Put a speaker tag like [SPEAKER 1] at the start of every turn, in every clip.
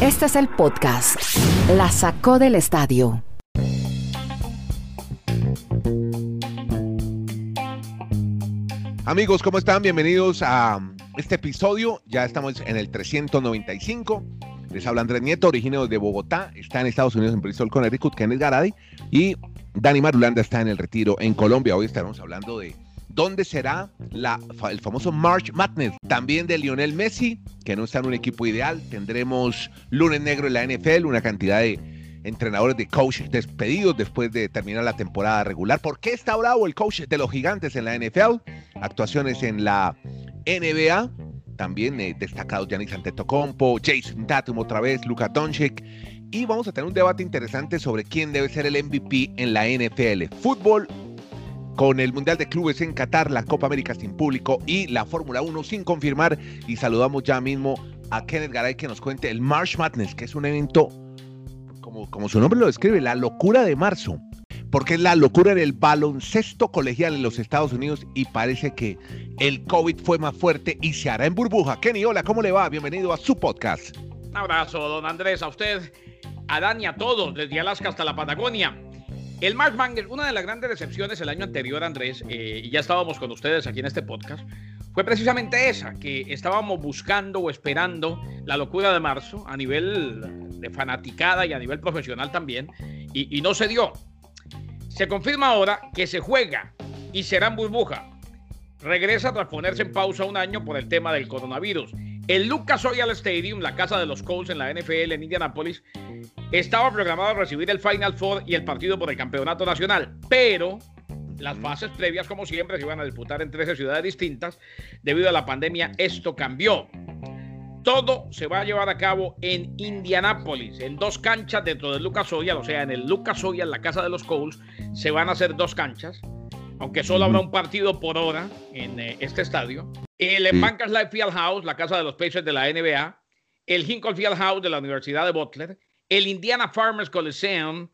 [SPEAKER 1] Este es el podcast. La sacó del estadio.
[SPEAKER 2] Amigos, ¿cómo están? Bienvenidos a este episodio. Ya estamos en el 395. Les habla Andrés Nieto, originario de Bogotá. Está en Estados Unidos, en Bristol, Connecticut, Kenneth Garay. Y Dani Marulanda está en el retiro en Colombia. Hoy estaremos hablando de dónde será el famoso March Madness. También de Lionel Messi, que no está en un equipo ideal. Tendremos lunes negro en la NFL, una cantidad de entrenadores de coaches despedidos después de terminar la temporada regular. ¿Por qué está bravo el coach de los gigantes en la NFL? Actuaciones en la NBA. También eh, destacados Giannis Antetokounmpo, Jason Tatum otra vez, Luka Doncic. Y vamos a tener un debate interesante sobre quién debe ser el MVP en la NFL. Fútbol con el Mundial de Clubes en Qatar, la Copa América sin público y la Fórmula 1 sin confirmar. Y saludamos ya mismo a Kenneth Garay que nos cuente el March Madness, que es un evento, como, su nombre lo describe, la locura de marzo. Porque es la locura del baloncesto colegial en los Estados Unidos y parece que el COVID fue más fuerte y se hará en burbuja. Kenny, hola, ¿cómo le va? Bienvenido a su podcast.
[SPEAKER 3] Un abrazo, don Andrés, a usted, a Dani, a todos, desde Alaska hasta la Patagonia. El Mark Manger, una de las grandes decepciones el año anterior, Andrés, eh, y ya estábamos con ustedes aquí en este podcast, fue precisamente esa, que estábamos buscando o esperando la locura de marzo a nivel de fanaticada y a nivel profesional también, y, no se dio. Se confirma ahora que se juega y será en burbuja. Regresa tras ponerse en pausa un año por el tema del coronavirus. El Lucas Oil Stadium, la casa de los Colts en la NFL en Indianapolis, estaba programado recibir el Final Four y el partido por el campeonato nacional, pero las fases previas, como siempre, se iban a disputar en 13 ciudades distintas. Debido a la pandemia, esto cambió. Todo se va a llevar a cabo en Indianápolis, en dos canchas dentro del Lucas Oil, o sea, en el Lucas Oil, la casa de los Colts, se van a hacer dos canchas, aunque solo habrá un partido por hora en eh, este estadio. El. Bankers Life Field House, la casa de los Pacers de la NBA, el Hinkle Field House de la Universidad de Butler, el Indiana Farmers Coliseum,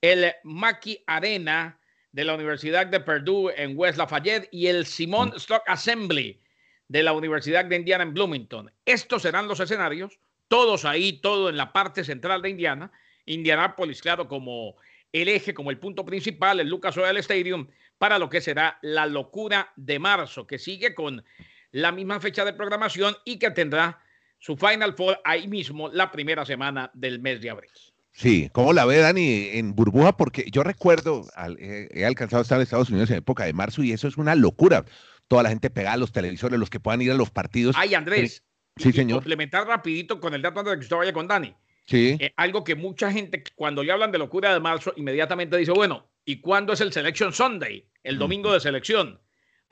[SPEAKER 3] el Mackey Arena de la Universidad de Purdue en West Lafayette y el Simon Stock Assembly de la Universidad de Indiana en Bloomington. Estos serán los escenarios, todos ahí, todo en la parte central de Indiana. Indianapolis, claro, como el eje, como el punto principal, el Lucas Oil Stadium, para lo que será la locura de marzo, que sigue con la misma fecha de programación y que tendrá su Final Four ahí mismo la primera semana del mes de abril.
[SPEAKER 2] Sí, ¿cómo la ve Dani en burbuja? Porque yo recuerdo, he alcanzado a estar en Estados Unidos en época de marzo y eso es una locura. Toda la gente pegada a los televisores, los que puedan ir a los partidos.
[SPEAKER 3] Ay, Andrés.
[SPEAKER 2] Sí, señor.
[SPEAKER 3] Complementar rapidito con el dato antes de que usted vaya con Dani.
[SPEAKER 2] Sí.
[SPEAKER 3] Eh, algo que mucha gente, cuando le hablan de locura de marzo, inmediatamente dice, bueno, ¿y cuándo es el Selection Sunday? El domingo de selección.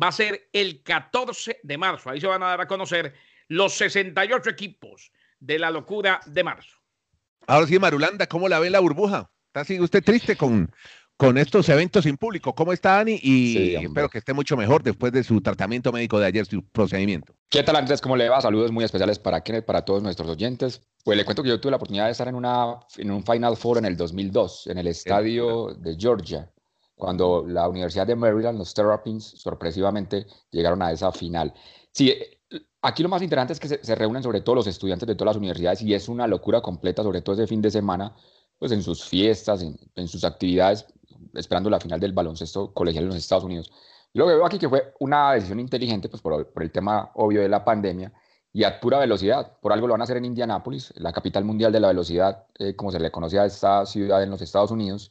[SPEAKER 3] Va a ser el 14 de marzo. Ahí se van a dar a conocer los 68 equipos de la locura de marzo.
[SPEAKER 2] Ahora sí, Marulanda, ¿cómo la ve la burbuja? ¿Está así usted triste con, con estos eventos sin público? ¿Cómo está, Dani? Y sí, espero que esté mucho mejor después de su tratamiento médico de ayer, su procedimiento.
[SPEAKER 4] ¿Qué tal, Andrés? ¿Cómo le va? Saludos muy especiales para Kenneth, para todos nuestros oyentes. Pues le cuento que yo tuve la oportunidad de estar en, una, en un Final Four en el 2002, en el estadio de Georgia, cuando la Universidad de Maryland, los Terrapins, sorpresivamente llegaron a esa final. Sí, Aquí lo más interesante es que se, reúnen sobre todo los estudiantes de todas las universidades y es una locura completa, sobre todo ese fin de semana, pues en sus fiestas, en, sus actividades, esperando la final del baloncesto colegial en los Estados Unidos. Lo que veo aquí que fue una decisión inteligente, pues por, el tema obvio de la pandemia y a pura velocidad. Por algo lo van a hacer en Indianápolis, la capital mundial de la velocidad, eh, como se le conocía a esta ciudad en los Estados Unidos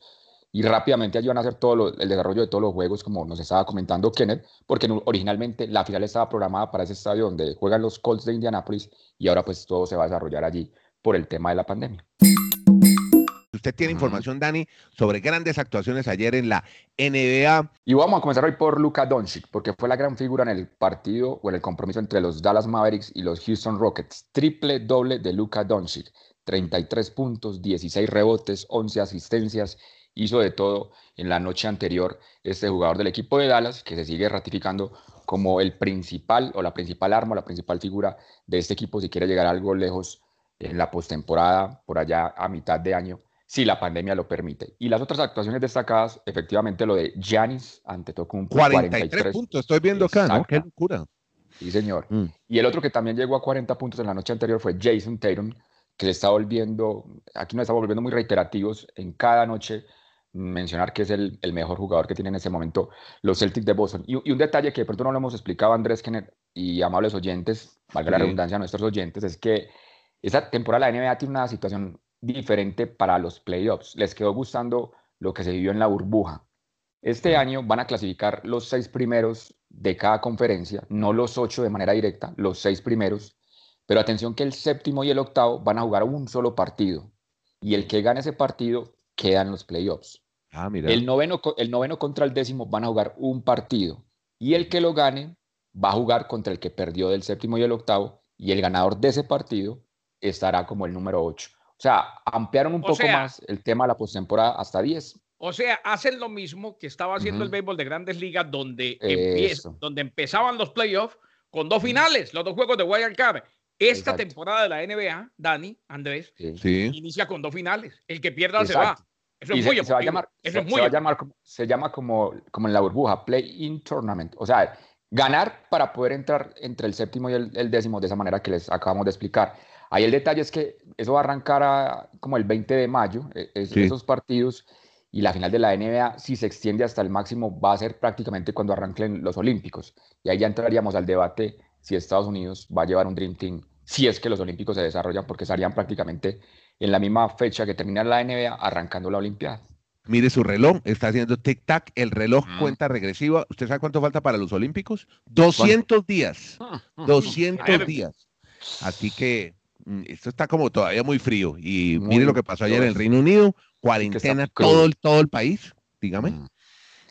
[SPEAKER 4] y rápidamente allí van a hacer todo lo, el desarrollo de todos los juegos, como nos estaba comentando Kenneth, porque originalmente la final estaba programada para ese estadio donde juegan los Colts de Indianapolis y ahora pues todo se va a desarrollar allí por el tema de la pandemia.
[SPEAKER 2] Usted tiene información, Dani, sobre grandes actuaciones ayer en la NBA.
[SPEAKER 4] Y vamos a comenzar hoy por Luka Doncic, porque fue la gran figura en el partido o en el compromiso entre los Dallas Mavericks y los Houston Rockets. Triple doble de Luka Doncic. 33 puntos, 16 rebotes, 11 asistencias hizo de todo en la noche anterior este jugador del equipo de Dallas, que se sigue ratificando como el principal o la principal arma, la principal figura de este equipo si quiere llegar algo lejos en la postemporada, por allá a mitad de año, si la pandemia lo permite. Y las otras actuaciones destacadas, efectivamente lo de Giannis ante Tocumpo.
[SPEAKER 2] 43, 43 puntos, estoy viendo acá, ¿no? Qué locura.
[SPEAKER 4] Sí, señor. Mm. Y el otro que también llegó a 40 puntos en la noche anterior fue Jason Tatum, que se está volviendo, aquí nos estamos volviendo muy reiterativos en cada noche mencionar que es el, el, mejor jugador que tiene en ese momento los Celtics de Boston. Y, y, un detalle que de pronto no lo hemos explicado Andrés Kenner y amables oyentes, valga la redundancia a nuestros oyentes, es que esa temporada la NBA tiene una situación diferente para los playoffs. Les quedó gustando lo que se vivió en la burbuja. Este año van a clasificar los seis primeros de cada conferencia, no los ocho de manera directa, los seis primeros. Pero atención que el séptimo y el octavo van a jugar un solo partido. Y el que gane ese partido queda en los playoffs.
[SPEAKER 2] Ah, mira.
[SPEAKER 4] El, noveno, el noveno contra el décimo van a jugar un partido. Y el que lo gane va a jugar contra el que perdió del séptimo y el octavo. Y el ganador de ese partido estará como el número ocho. O sea, ampliaron un
[SPEAKER 3] O
[SPEAKER 4] poco
[SPEAKER 3] sea-
[SPEAKER 4] más el tema de la postemporada hasta 10.
[SPEAKER 3] O sea, hacen lo mismo que estaba haciendo el béisbol de grandes ligas, donde, empie-
[SPEAKER 4] Eso.
[SPEAKER 3] donde empezaban los playoffs con dos finales, los dos juegos de Wild Card. Esta
[SPEAKER 4] Exacto.
[SPEAKER 3] temporada de la NBA, Dani, Andrés,
[SPEAKER 4] Sí.
[SPEAKER 3] Inicia con dos finales. El que pierda se va. Eso
[SPEAKER 4] Y
[SPEAKER 3] es
[SPEAKER 4] se,
[SPEAKER 3] muy
[SPEAKER 4] se va a
[SPEAKER 3] emotivo.
[SPEAKER 4] llamar,
[SPEAKER 3] Eso
[SPEAKER 4] se,
[SPEAKER 3] es
[SPEAKER 4] se
[SPEAKER 3] muy
[SPEAKER 4] va a llamar como, se llama como, como en la burbuja, play-in tournament. O sea, ganar para poder entrar entre el séptimo y el, el décimo de esa manera que les acabamos de explicar. Ahí el detalle es que eso va a arrancar a- como el 20 de mayo, e- es-
[SPEAKER 2] Sí.
[SPEAKER 4] esos partidos, y la final de la NBA, si se extiende hasta el máximo, va a ser prácticamente cuando arranquen los Olímpicos. Y ahí ya entraríamos al debate si Estados Unidos va a llevar un Dream Team, si es que los Olímpicos se desarrollan, porque estarían prácticamente en la misma fecha que termina la NBA, arrancando la Olimpiada.
[SPEAKER 2] Mire su reloj, está haciendo tic-tac, el reloj
[SPEAKER 4] Mm.
[SPEAKER 2] cuenta regresiva. ¿Usted sabe cuánto falta para los Olímpicos? 200 días, 200
[SPEAKER 3] Madre.
[SPEAKER 2] días. Así que mm, esto está como todavía muy frío. Y
[SPEAKER 4] Muy
[SPEAKER 2] mire lo que pasó ayer en el Reino Unido, cuarentena todo el, todo el país, dígame.
[SPEAKER 4] Mm.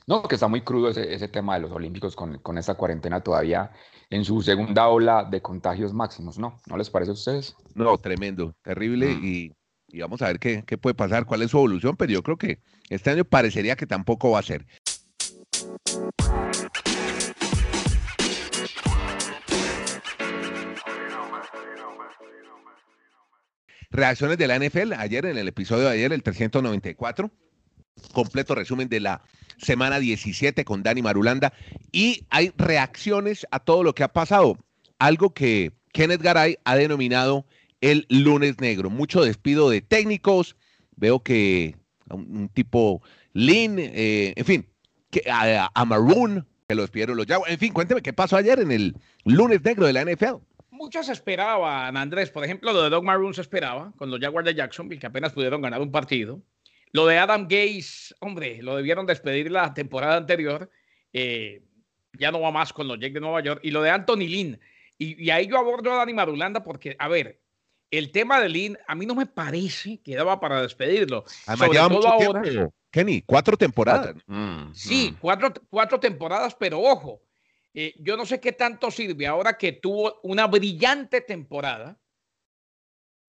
[SPEAKER 4] No, que está muy crudo ese, ese tema de los Olímpicos con, con esta cuarentena todavía en su segunda ola de contagios máximos, ¿no? ¿No les parece a ustedes?
[SPEAKER 2] No, tremendo, terrible.
[SPEAKER 4] Mm.
[SPEAKER 2] Y, y vamos a ver qué, qué puede pasar, cuál es su evolución, pero yo creo que este año parecería que tampoco va a ser. Reacciones de la NFL ayer en el episodio de ayer, el 394. Completo resumen de la semana 17 con Dani Marulanda. Y hay reacciones a todo lo que ha pasado. Algo que Kenneth Garay ha denominado el lunes negro. Mucho despido de técnicos. Veo que un, tipo Lin, eh, en fin, que, a, Maroon, que lo despidieron los Jaguars. En fin, cuénteme qué pasó ayer en el lunes negro de la NFL.
[SPEAKER 3] Muchos esperaban, Andrés. Por ejemplo, lo de Doug Maroon se esperaba con los Jaguars de Jacksonville, que apenas pudieron ganar un partido. Lo de Adam Gaze, hombre, lo debieron despedir la temporada anterior. eh, ya no va más con los Jets de Nueva York. Y lo de Anthony Lynn. Y, y ahí yo abordo a Dani Marulanda porque, a ver, el tema de Lynn a mí no me parece que daba para despedirlo.
[SPEAKER 2] Además,
[SPEAKER 3] Sobre todo ahora-
[SPEAKER 2] tiempo. Kenny, cuatro temporadas.
[SPEAKER 4] Mm,
[SPEAKER 3] Sí,
[SPEAKER 4] mm.
[SPEAKER 3] cuatro, cuatro temporadas, pero ojo, eh, yo no sé qué tanto sirve ahora que tuvo una brillante temporada.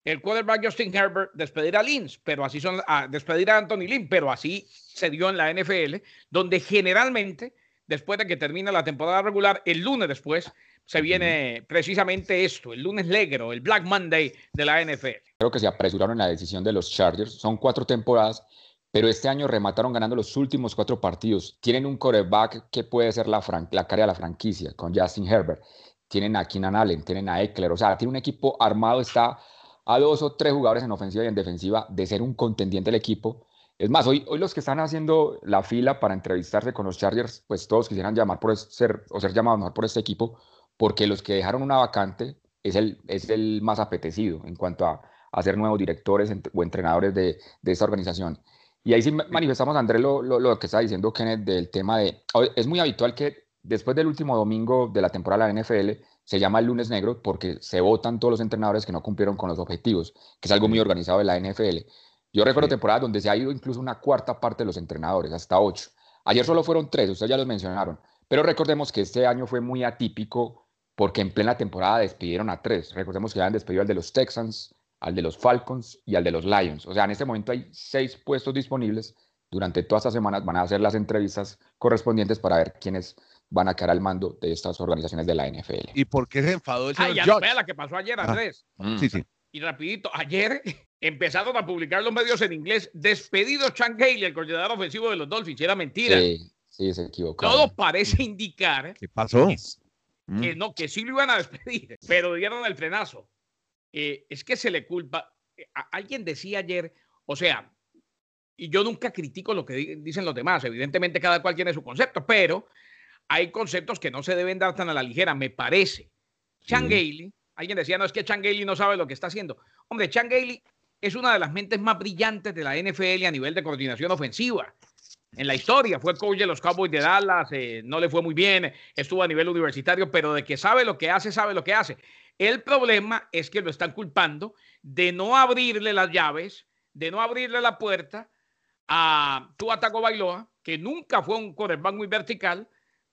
[SPEAKER 3] El quarterback Justin Herbert despedir a Lynch, pero así son, a despedir a Anthony Lynn, pero así se dio en la NFL, donde generalmente, después de que termina la temporada regular, el lunes después se viene precisamente esto, el lunes negro, el Black Monday de la NFL.
[SPEAKER 4] Creo que se apresuraron en la decisión de los Chargers. Son cuatro temporadas, pero este año remataron ganando los últimos cuatro partidos. Tienen un coreback que puede ser la, la cara de la franquicia con Justin Herbert. Tienen a Keenan Allen, tienen a Eckler. O sea, tiene un equipo armado, está a dos o tres jugadores en ofensiva y en defensiva de ser un contendiente del equipo. Es más, hoy, hoy los que están haciendo la fila para entrevistarse con los Chargers, pues todos quisieran llamar por ser o ser llamados mejor por este equipo, porque los que dejaron una vacante es el, es el más apetecido en cuanto a, a ser nuevos directores o entrenadores de, de esta organización. Y ahí sí ma- manifestamos, Andrés, lo, lo, lo que está diciendo Kenneth del tema de... Es muy habitual que después del último domingo de la temporada de la NFL se llama el lunes negro porque se votan todos los entrenadores que no cumplieron con los objetivos, que es algo muy organizado de la NFL. Yo recuerdo
[SPEAKER 2] Sí.
[SPEAKER 4] temporadas donde se ha ido incluso una cuarta parte de los entrenadores, hasta ocho. Ayer solo fueron tres, ustedes ya los mencionaron. Pero recordemos que este año fue muy atípico porque en plena temporada despidieron a tres. Recordemos que habían despedido al de los Texans, al de los Falcons y al de los Lions. O sea, en este momento hay seis puestos disponibles. Durante todas estas semanas van a hacer las entrevistas correspondientes para ver quiénes van a quedar al mando de estas organizaciones de la NFL.
[SPEAKER 2] ¿Y por qué se enfadó el
[SPEAKER 3] Ah,
[SPEAKER 2] señor
[SPEAKER 3] ya
[SPEAKER 2] Judge?
[SPEAKER 3] vea la que pasó ayer,
[SPEAKER 2] Ah.
[SPEAKER 3] Andrés.
[SPEAKER 4] Mm.
[SPEAKER 2] Sí, sí.
[SPEAKER 3] Y rapidito, ayer empezaron a publicar los medios en inglés, despedido Chan Haley, el coordinador ofensivo de los Dolphins, y era mentira.
[SPEAKER 4] Sí, sí, se equivocaron.
[SPEAKER 3] Todo parece indicar
[SPEAKER 2] ¿Qué pasó?
[SPEAKER 3] que
[SPEAKER 2] Mm.
[SPEAKER 3] no, que sí lo iban a despedir, pero dieron el frenazo. Eh, es que se le culpa, alguien decía ayer, o sea, y yo nunca critico lo que dicen los demás, evidentemente cada cual tiene su concepto, pero hay conceptos que no se deben dar tan a la ligera, me parece. Chan alguien decía, no, es que Chan no sabe lo que está haciendo. Hombre, Chan es una de las mentes más brillantes de la NFL a nivel de coordinación ofensiva. En la historia fue coach de los Cowboys de Dallas, eh, no le fue muy bien, estuvo a nivel universitario, pero de que sabe lo que hace, sabe lo que hace. El problema es que lo están culpando de no abrirle las llaves, de no abrirle la puerta a Tua Bailoa, que nunca fue un quarterback muy vertical,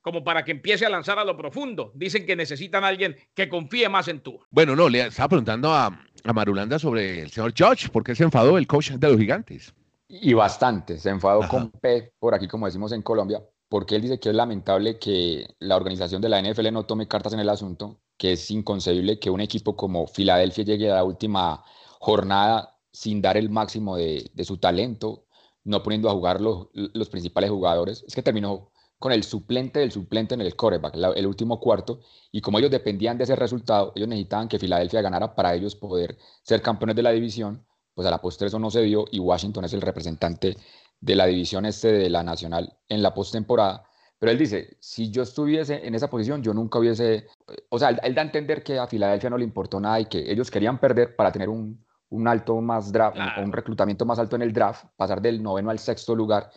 [SPEAKER 3] como para que empiece a lanzar a lo profundo. Dicen que necesitan a alguien que confíe más en Tua.
[SPEAKER 2] Bueno, no, le estaba preguntando a, a Marulanda sobre el señor George, ¿por qué se enfadó el coach de los gigantes?
[SPEAKER 4] Y bastante, se enfadó con P, por aquí como decimos en Colombia, porque él dice que es lamentable que la organización de la NFL no tome cartas en el asunto, que es inconcebible que un equipo como Filadelfia llegue a la última jornada sin dar el máximo de, su talento, no poniendo a jugar los, los, principales jugadores. Es que terminó con el suplente del suplente en el coreback, el último cuarto, y como ellos dependían de ese resultado, ellos necesitaban que Filadelfia ganara para ellos poder ser campeones de la división pues a la postre eso no se dio y Washington es el representante de la división este de la nacional en la postemporada. Pero él dice, si yo estuviese en esa posición, yo nunca hubiese, o sea, él, da a entender que a Filadelfia no le importó nada y que ellos querían perder para tener un, un alto más draft, un, reclutamiento más alto en el draft, pasar del noveno al sexto lugar.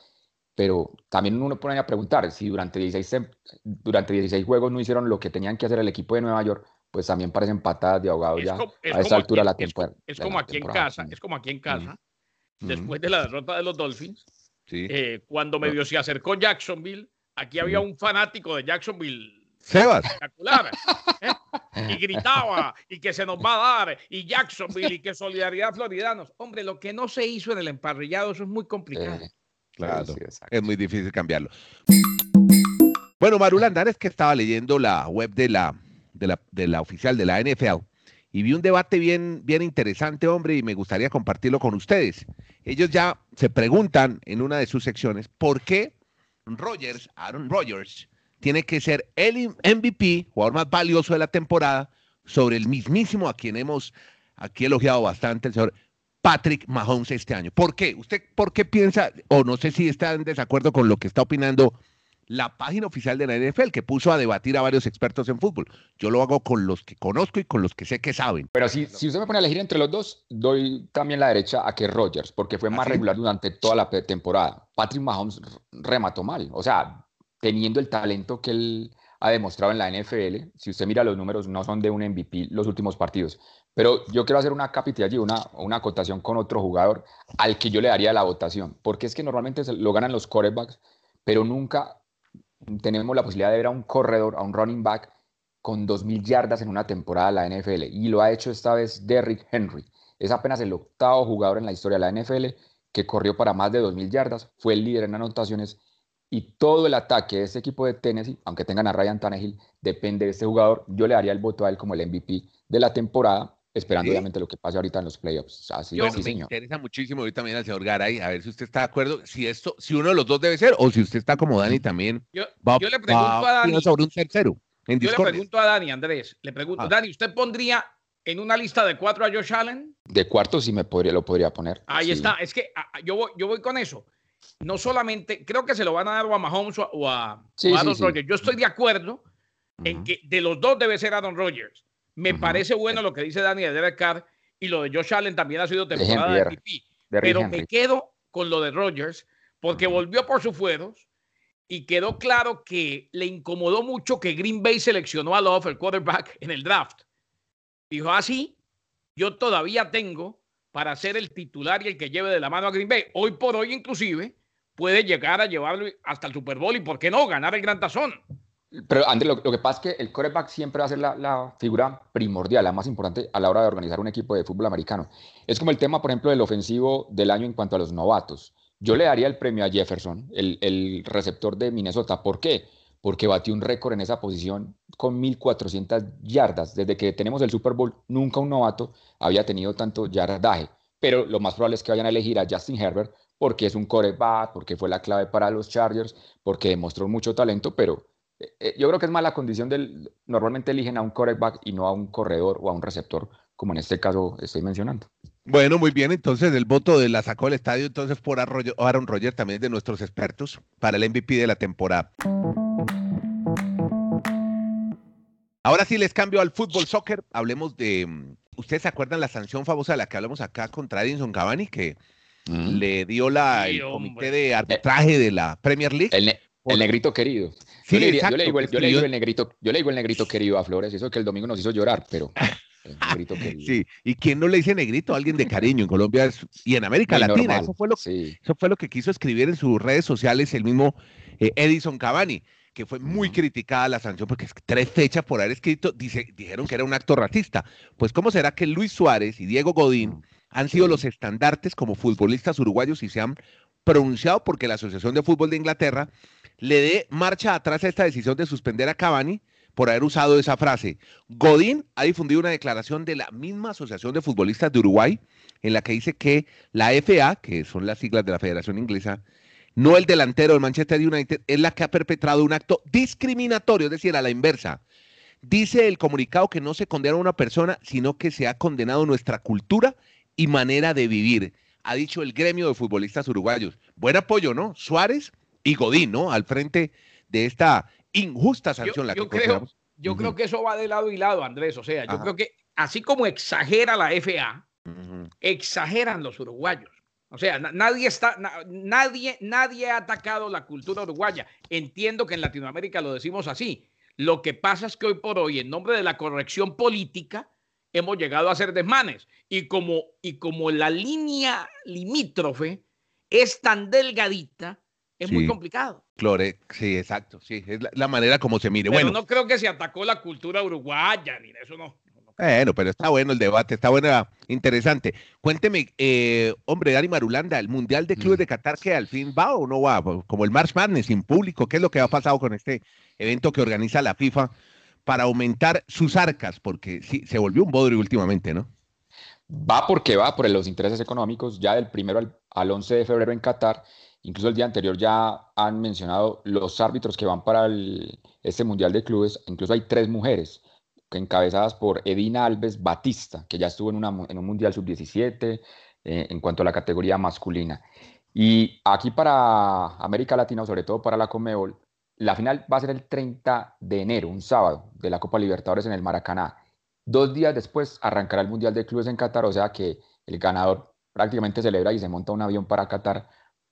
[SPEAKER 4] Pero también uno pone a preguntar, si durante 16, durante 16 juegos no hicieron lo que tenían que hacer el equipo de Nueva York, pues también parecen patadas de ahogado ya a esa altura de la temporada.
[SPEAKER 3] Es, como aquí en casa, es como aquí en casa, después de la derrota de los Dolphins, eh, cuando medio se acercó Jacksonville, aquí había un fanático de Jacksonville
[SPEAKER 2] Sebas.
[SPEAKER 3] espectacular, ¿eh? y gritaba, y que se nos va a dar, y Jacksonville, y que solidaridad floridanos. Hombre, lo que no se hizo en el emparrillado, eso es muy complicado.
[SPEAKER 2] Claro, es muy difícil cambiarlo. Bueno, Marulanda, es que estaba leyendo la web de la de la, oficial de la NFL y vi un debate bien, bien interesante, hombre, y me gustaría compartirlo con ustedes. Ellos ya se preguntan en una de sus secciones por qué Rogers, Aaron Rodgers, tiene que ser el MVP, jugador más valioso de la temporada, sobre el mismísimo a quien hemos aquí elogiado bastante, el señor Patrick Mahomes este año. ¿Por qué? ¿Usted por qué piensa, o no sé si está en desacuerdo con lo que está opinando la página oficial de la NFL, que puso a debatir a varios expertos en fútbol. Yo lo hago con los que conozco y con los que sé que saben.
[SPEAKER 4] Pero si, si usted me pone a elegir entre los dos, doy también la derecha a que Rogers, porque fue más ¿Ah, regular durante toda la temporada. Patrick Mahomes remató mal. O sea, teniendo el talento que él ha demostrado en la NFL, si usted mira los números, no son de un MVP los últimos partidos. Pero yo quiero hacer una capita allí, una, una acotación con otro jugador al que yo le daría la votación, porque es que normalmente lo ganan los quarterbacks, pero nunca tenemos la posibilidad de ver a un corredor, a un running back con 2.000 yardas en una temporada de la NFL. Y lo ha hecho esta vez Derrick Henry. Es apenas el octavo jugador en la historia de la NFL que corrió para más de 2.000 yardas, fue el líder en anotaciones y todo el ataque de este equipo de Tennessee, aunque tengan a Ryan Tannehill, depende de este jugador. Yo le daría el voto a él como el MVP de la temporada esperando obviamente lo que pase ahorita en los playoffs. Así,
[SPEAKER 2] Yo, me interesa muchísimo hoy también al señor Garay, a ver si usted está de acuerdo, si esto, si uno de los dos debe ser, o si usted está como Dani también.
[SPEAKER 3] Yo, yo le pregunto a Dani.
[SPEAKER 2] sobre un tercero.
[SPEAKER 3] yo le pregunto a Dani, Andrés, le pregunto, ah. Dani, ¿usted pondría en una lista de cuatro a Josh Allen?
[SPEAKER 4] De cuarto sí me podría, lo podría poner.
[SPEAKER 3] Ahí está, es que ah, yo, voy, yo voy con eso. No solamente, creo que se lo van a dar a Mahomes o a, Aaron Rodgers. Yo estoy de acuerdo en que de los dos debe ser Aaron Rodgers. Me parece bueno lo que dice Dani de Derek Carr y lo de Josh Allen también ha sido temporada de MVP. Pero me quedo con lo de Rodgers porque volvió por sus fueros y quedó claro que le incomodó mucho que Green Bay seleccionó a Love, el quarterback, en el draft. Dijo, así, ah, yo todavía tengo para ser el titular y el que lleve de la mano a Green Bay. Hoy por hoy, inclusive, puede llegar a llevarlo hasta el Super Bowl y, ¿por qué no?, ganar el Gran Tazón.
[SPEAKER 4] Pero André, lo, que pasa es que el quarterback siempre va a ser la, figura primordial, la más importante a la hora de organizar un equipo de fútbol americano. Es como el tema, por ejemplo, del ofensivo del año en cuanto a los novatos. Yo le daría el premio a Jefferson, el, receptor de Minnesota. ¿Por qué? Porque batió un récord en esa posición con 1.400 yardas. Desde que tenemos el Super Bowl, nunca un novato había tenido tanto yardaje. Pero lo más probable es que vayan a elegir a Justin Herbert porque es un quarterback, porque fue la clave para los Chargers, porque demostró mucho talento, pero yo creo que es más la condición del, normalmente eligen a un quarterback y no a un corredor o a un receptor, como en este caso estoy mencionando.
[SPEAKER 2] Bueno, muy bien. Entonces, el voto de la sacó del estadio, entonces por Aaron Rodgers, también de nuestros expertos, para el MVP de la temporada. Ahora sí les cambio al fútbol soccer. Hablemos de. ¿Ustedes se acuerdan la sanción famosa de la que hablamos acá contra Edinson Cavani? Que mm. le dio la, el comité de arbitraje de la Premier League.
[SPEAKER 4] El, negrito querido. yo, le, digo el, negrito, yo le digo el negrito querido a Flores, eso que el domingo nos hizo llorar, pero.
[SPEAKER 2] negrito querido. Sí, y quién no le dice negrito alguien de cariño en Colombia y en América Latina. Eso fue, lo, eso fue lo que quiso escribir en sus redes sociales el mismo eh, Edison Cavani que fue muy criticada la sanción porque es tres fechas por haber escrito, dice, dijeron que era un acto racista. Pues ¿cómo será que Luis Suárez y Diego Godín han sido los estandartes como futbolistas uruguayos y se han pronunciado porque la Asociación de Fútbol de Inglaterra le dé marcha atrás a esta decisión de suspender a Cavani por haber usado esa frase. Godín ha difundido una declaración de la misma Asociación de Futbolistas de Uruguay en la que dice que la FA, que son las siglas de la Federación Inglesa, no el delantero del Manchester United, es la que ha perpetrado un acto discriminatorio, es decir, a la inversa. Dice el comunicado que no se condena a una persona, sino que se ha condenado nuestra cultura y manera de vivir, ha dicho el gremio de futbolistas uruguayos. Buen apoyo, ¿no? Suárez y Godín, ¿no? Al frente de esta injusta sanción.
[SPEAKER 3] Yo, la que creo, yo creo que eso va de lado y lado, Andrés. O sea, yo creo que así como exagera la FA, exageran los uruguayos. O sea, nadie está, nadie, nadie ha atacado la cultura uruguaya. Entiendo que en Latinoamérica lo decimos así. Lo que pasa es que hoy por hoy, en nombre de la corrección política, hemos llegado a hacer desmanes. Y como, y como la línea limítrofe es tan delgadita, es muy complicado.
[SPEAKER 2] Clore, sí, exacto, sí, es la, manera como se mire.
[SPEAKER 3] bueno, no creo que se atacó la cultura uruguaya, ni eso no.
[SPEAKER 2] Bueno, pero está bueno el debate, está bueno, interesante. Cuénteme, eh, hombre, Dani Marulanda, ¿el Mundial de Clubes mm. de Qatar que al fin va o no va? Como el March Madness, sin público, ¿qué es lo que ha pasado con este evento que organiza la FIFA para aumentar sus arcas? Porque sí, se volvió un bodrio últimamente, ¿no?
[SPEAKER 4] Va porque va, por los intereses económicos, ya del primero al, al 11 de febrero en Qatar, incluso el día anterior ya han mencionado los árbitros que van para este Mundial de Clubes, incluso hay tres mujeres encabezadas por Edina Alves Batista, que ya estuvo en, un Mundial Sub-17 eh, en cuanto a la categoría masculina. Y aquí para América Latina, sobre todo para la Comebol, la final va a ser el 30 de enero, un sábado, de la Copa Libertadores en el Maracaná. Dos días después arrancará el Mundial de Clubes en Qatar, o sea que el ganador prácticamente celebra y se monta un avión para Qatar,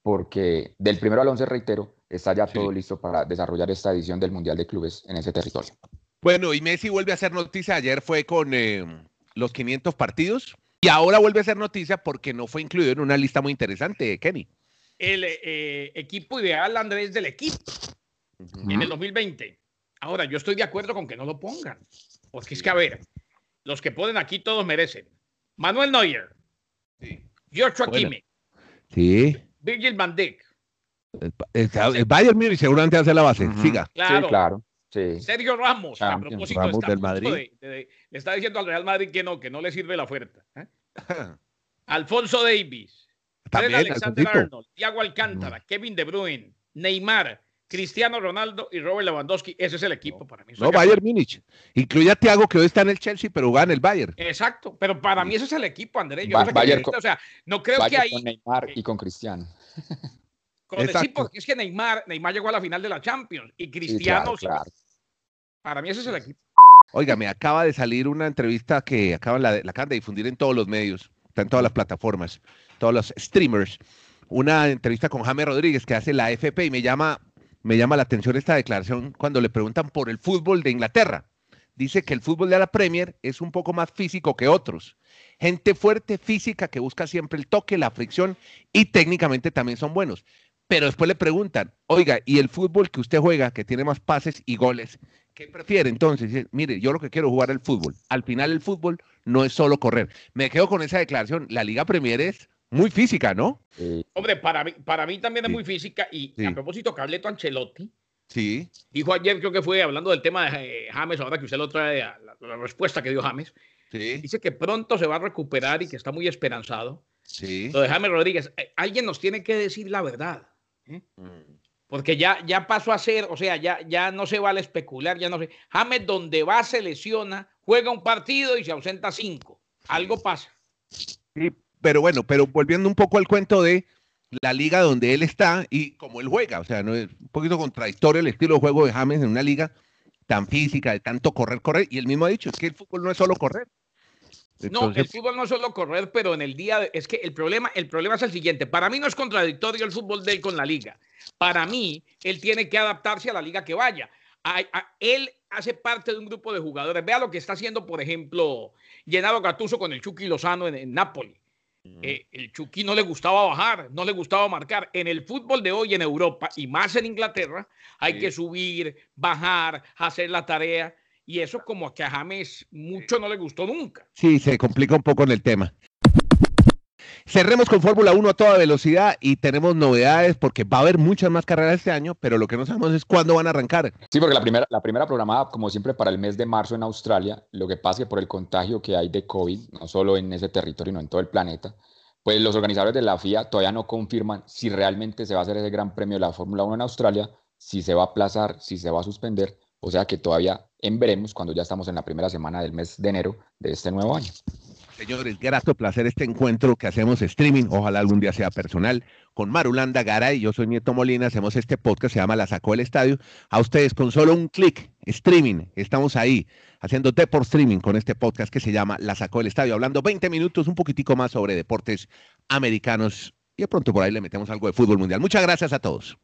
[SPEAKER 4] porque del primero al 11, reitero, está ya todo listo para desarrollar esta edición del Mundial de Clubes en ese territorio.
[SPEAKER 2] Bueno, y Messi vuelve a hacer noticia. Ayer fue con eh, los 500 partidos y ahora vuelve a hacer noticia porque no fue incluido en una lista muy interesante, Kenny.
[SPEAKER 3] El eh, equipo ideal, Andrés, del equipo en el 2020. Ahora, yo estoy de acuerdo con que no lo pongan. Porque es que, a ver, los que ponen aquí todos merecen. Manuel Neuer. Sí. Joshua Kimmich.
[SPEAKER 2] Sí.
[SPEAKER 3] Virgil van Dijk.
[SPEAKER 2] El, Bayern Munich seguramente hace la base. Siga.
[SPEAKER 3] Claro. Sí, claro. Sergio Ramos, a propósito del Madrid. le está diciendo al Real Madrid que no, que no le sirve la oferta. ¿eh? Alfonso Davis, Alexander Arnold, Thiago Alcántara, Kevin De Bruyne, Neymar, Cristiano Ronaldo y Robert Lewandowski. Ese es el equipo para mí.
[SPEAKER 2] No, Bayern Múnich. Incluye a Thiago que hoy está en el Chelsea, pero gana el Bayern.
[SPEAKER 3] Exacto, pero para mí ese es el equipo, Andrés. Yo o sea, no creo que ahí.
[SPEAKER 4] Con Neymar y con Cristiano.
[SPEAKER 3] sí, porque es que Neymar, Neymar llegó a la final de la Champions y Cristiano. Para mí ese es el equipo.
[SPEAKER 2] Oiga, me acaba de salir una entrevista que acaban la, la acaban de difundir en todos los medios, está en todas las plataformas, todos los streamers. Una entrevista con Jaime Rodríguez que hace la FP y me llama, me llama la atención esta declaración cuando le preguntan por el fútbol de Inglaterra. Dice que el fútbol de la Premier es un poco más físico que otros. Gente fuerte, física, que busca siempre el toque, la fricción y técnicamente también son buenos. Pero después le preguntan, oiga, ¿y el fútbol que usted juega, que tiene más pases y goles, ¿Qué prefiere entonces? Mire, yo lo que quiero es jugar el fútbol. Al final el fútbol no es solo correr. Me quedo con esa declaración. La Liga Premier es muy física, ¿no?
[SPEAKER 3] Hombre, para mí, para mí también es muy física. Y a propósito, Carleto Ancelotti
[SPEAKER 2] sí.
[SPEAKER 3] dijo ayer, creo que fue hablando del tema de eh, James, ahora que usted lo trae, la, respuesta que dio James. Sí. Dice que pronto se va a recuperar y que está muy esperanzado.
[SPEAKER 2] Sí.
[SPEAKER 3] Lo de James Rodríguez. Eh, alguien nos tiene que decir la verdad. ¿eh? Mm. Porque ya, ya pasó a ser, o sea, ya, ya no se vale especular, ya no sé. James, donde va, se lesiona, juega un partido y se ausenta cinco. Algo pasa.
[SPEAKER 2] Sí, pero bueno, pero volviendo un poco al cuento de la liga donde él está y como él juega, o sea, no es un poquito contradictorio el estilo de juego de James en una liga tan física, de tanto correr, correr, y él mismo ha dicho, es que el fútbol no es solo correr.
[SPEAKER 3] no, el fútbol no es solo correr, pero en el día es que el problema, el problema es el siguiente. Para mí no es contradictorio el fútbol de él con la liga. Para mí, él tiene que adaptarse a la liga que vaya. él hace parte de un grupo de jugadores. Vea lo que está haciendo, por ejemplo, Llenado Gatuso con el Chucky Lozano en, en Napoli. Eh, el Chucky no le gustaba bajar, no le gustaba marcar. En el fútbol de hoy en Europa y más en Inglaterra, hay que subir, bajar, hacer la tarea. Y eso como que a James mucho no le gustó nunca.
[SPEAKER 2] Sí, se complica un poco en el tema. Cerremos con Fórmula 1 a toda velocidad y tenemos novedades porque va a haber muchas más carreras este año, pero lo que no sabemos es cuándo van a arrancar.
[SPEAKER 4] Sí, porque la primera, la primera programada, como siempre, para el mes de marzo en Australia, lo que pasa es que por el contagio que hay de COVID, no solo en ese territorio, sino en todo el planeta, pues los organizadores de la FIA todavía no confirman si realmente se va a hacer ese gran premio de la Fórmula 1 en Australia, si se va a aplazar, si se va a suspender, o sea que todavía en veremos cuando ya estamos en la primera semana del mes de enero de este nuevo año.
[SPEAKER 2] Señores, grato placer este encuentro que hacemos streaming, ojalá algún día sea personal, con Marulanda Garay, yo soy Nieto Molina, hacemos este podcast, se llama La Sacó del Estadio, a ustedes con solo un clic, streaming, estamos ahí, haciendo por streaming con este podcast que se llama La Sacó del Estadio, hablando 20 minutos, un poquitico más sobre deportes americanos y de pronto por ahí le metemos algo de fútbol mundial. Muchas gracias a todos.